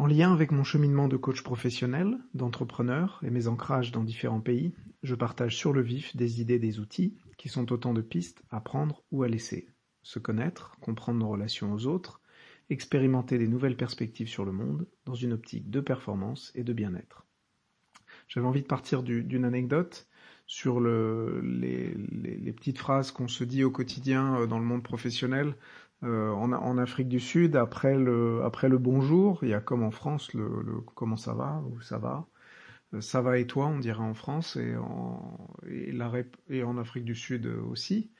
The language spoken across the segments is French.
En lien avec mon cheminement de coach professionnel, d'entrepreneur et mes ancrages dans différents pays, je partage sur le vif des idées, des outils qui sont autant de pistes à prendre ou à laisser. Se connaître, comprendre nos relations aux autres, expérimenter des nouvelles perspectives sur le monde dans une optique de performance et de bien-être. J'avais envie de partir d'une anecdote sur le, les, les, petites phrases qu'on se dit au quotidien euh, dans le monde professionnel euh, en, en, Afrique du Sud, après le, après le bonjour, il y a comme en France le, le comment ça va ou ça va. Euh, ça va et toi, on dirait en France et en, et, la, et en Afrique du Sud aussi.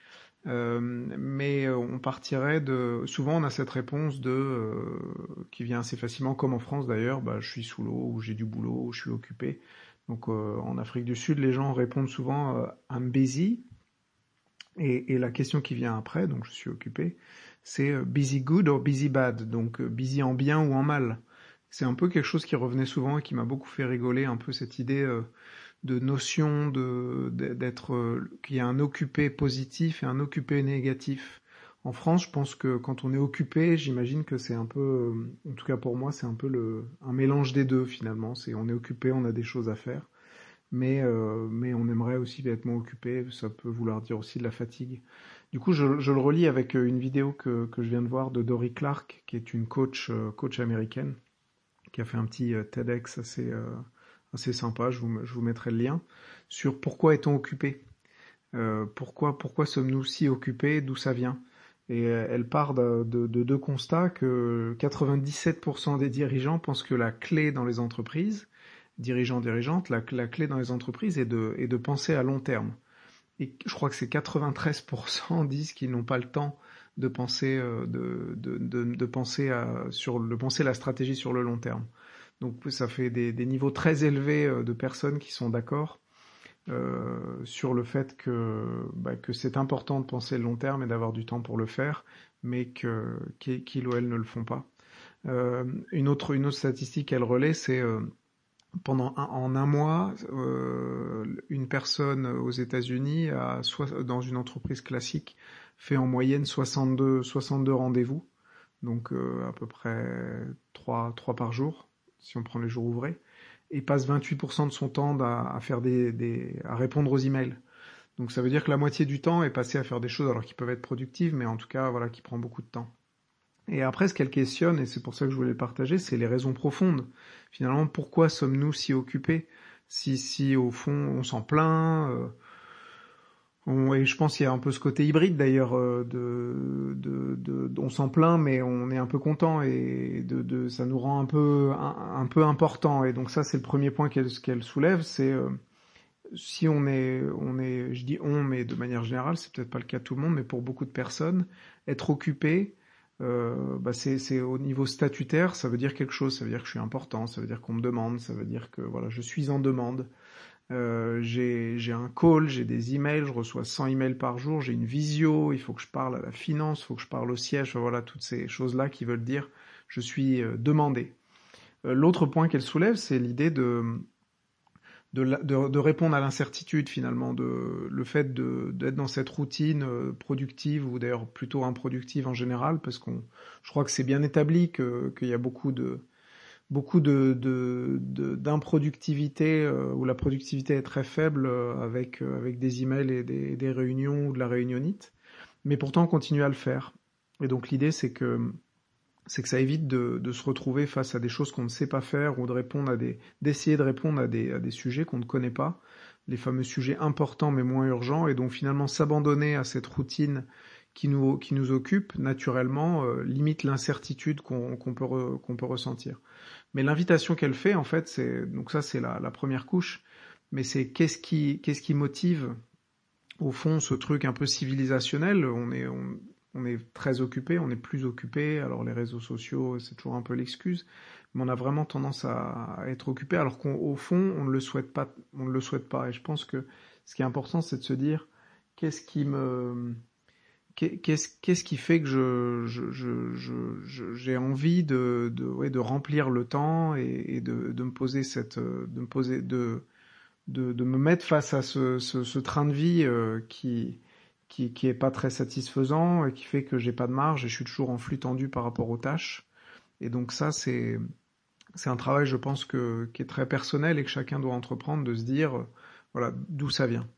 Euh, mais on partirait de. Souvent, on a cette réponse de euh, qui vient assez facilement, comme en France d'ailleurs. Bah, je suis sous l'eau, ou j'ai du boulot, ou je suis occupé. Donc, euh, en Afrique du Sud, les gens répondent souvent euh, I'm busy. Et, et, la question qui vient après, donc je suis occupé, c'est euh, busy good or busy bad, donc euh, busy en bien ou en mal. C'est un peu quelque chose qui revenait souvent et qui m'a beaucoup fait rigoler, un peu cette idée euh, de notion de d'être qu'il y a un occupé positif et un occupé négatif. En France, je pense que quand on est occupé, j'imagine que c'est un peu, en tout cas pour moi, c'est un peu le un mélange des deux finalement. C'est on est occupé, on a des choses à faire, mais euh, mais on aimerait aussi être moins occupé. Ça peut vouloir dire aussi de la fatigue. Du coup, je, le relis avec euh, une vidéo que, que, je viens de voir de Dory Clark, qui est une coach, euh, coach américaine, qui a fait un petit euh, TEDx assez, assez sympa, je vous, je vous mettrai le lien, sur pourquoi est-on occupé? Pourquoi, pourquoi sommes-nous si occupés? D'où ça vient? Et elle part de, deux constats que 97% des dirigeants pensent que la clé dans les entreprises, dirigeants, dirigeantes, la, la clé dans les entreprises est de, est de penser à long terme et je crois que c'est 93% disent qu'ils n'ont pas le temps de penser, euh, de, de, de, de, penser à, sur le penser la stratégie sur le long terme. Donc ça fait des, des niveaux très élevés euh, de personnes qui sont d'accord euh, sur le fait que, bah, que c'est important de penser le long terme et d'avoir du temps pour le faire, mais que qu'ils ou elles ne le font pas. Euh, une autre une autre statistique qu'elle relaie, c'est euh, pendant un, en un mois, euh, une personne aux États-Unis, dans une entreprise classique, fait en moyenne 62, 62 rendez-vous, donc euh, à peu près 3, 3 par jour, si on prend les jours ouvrés, et passe 28% de son temps à, à faire des, des, à répondre aux emails. Donc ça veut dire que la moitié du temps est passé à faire des choses alors qui peuvent être productives, mais en tout cas voilà qui prend beaucoup de temps. Et après, ce qu'elle questionne, et c'est pour ça que je voulais partager, c'est les raisons profondes. Finalement, pourquoi sommes-nous si occupés? Si, si au fond on s'en plaint euh, on, Et je pense qu'il y a un peu ce côté hybride d'ailleurs, euh, de, de, de, on s'en plaint, mais on est un peu content et de, de ça nous rend un peu un, un peu important. Et donc ça, c'est le premier point qu'elle qu'elle soulève, c'est euh, si on est, on est, je dis on, mais de manière générale, c'est peut-être pas le cas de tout le monde, mais pour beaucoup de personnes, être occupé, euh, bah c'est au niveau statutaire, ça veut dire quelque chose, ça veut dire que je suis important, ça veut dire qu'on me demande, ça veut dire que voilà, je suis en demande. Euh, j'ai un call, j'ai des emails, je reçois 100 emails par jour, j'ai une visio, il faut que je parle à la finance, il faut que je parle au siège, voilà, toutes ces choses-là qui veulent dire je suis euh, demandé. Euh, L'autre point qu'elle soulève, c'est l'idée de de, de, de, répondre à l'incertitude finalement, de, le fait d'être dans cette routine euh, productive ou d'ailleurs plutôt improductive en général, parce qu'on, je crois que c'est bien établi qu'il y a beaucoup de beaucoup de d'improductivité euh, où la productivité est très faible euh, avec avec des emails et des, des réunions ou de la réunionnite, mais pourtant on continue à le faire. Et donc l'idée c'est que c'est que ça évite de, de, se retrouver face à des choses qu'on ne sait pas faire ou de répondre à des, d'essayer de répondre à des, à des sujets qu'on ne connaît pas, les fameux sujets importants mais moins urgents, et donc finalement s'abandonner à cette routine qui nous, qui nous occupe naturellement euh, limite l'incertitude qu'on, peut, re, qu'on peut ressentir. Mais l'invitation qu'elle fait, en fait, c'est donc ça c'est la, la première couche, mais c'est qu'est-ce qui, qu'est-ce qui motive au fond ce truc un peu civilisationnel? On est, on, on est très occupé, on est plus occupé. Alors les réseaux sociaux, c'est toujours un peu l'excuse, mais on a vraiment tendance à, être occupé, alors qu'au fond, on ne le souhaite pas. On ne le souhaite pas. Et je pense que ce qui est important, c'est de se dire qu'est-ce qui me Qu'est-ce, qu'est-ce qui fait que je, j'ai envie de, ouais, de remplir le temps et, de, de, me poser cette, de me poser, de, de, me mettre face à ce train de vie euh, qui, qui, qui est pas très satisfaisant et qui fait que j'ai pas de marge et je suis toujours en flux tendu par rapport aux tâches. Et donc ça, c'est c'est un travail, je pense, que, qui est très personnel et que chacun doit entreprendre de se dire, voilà, d'où ça vient.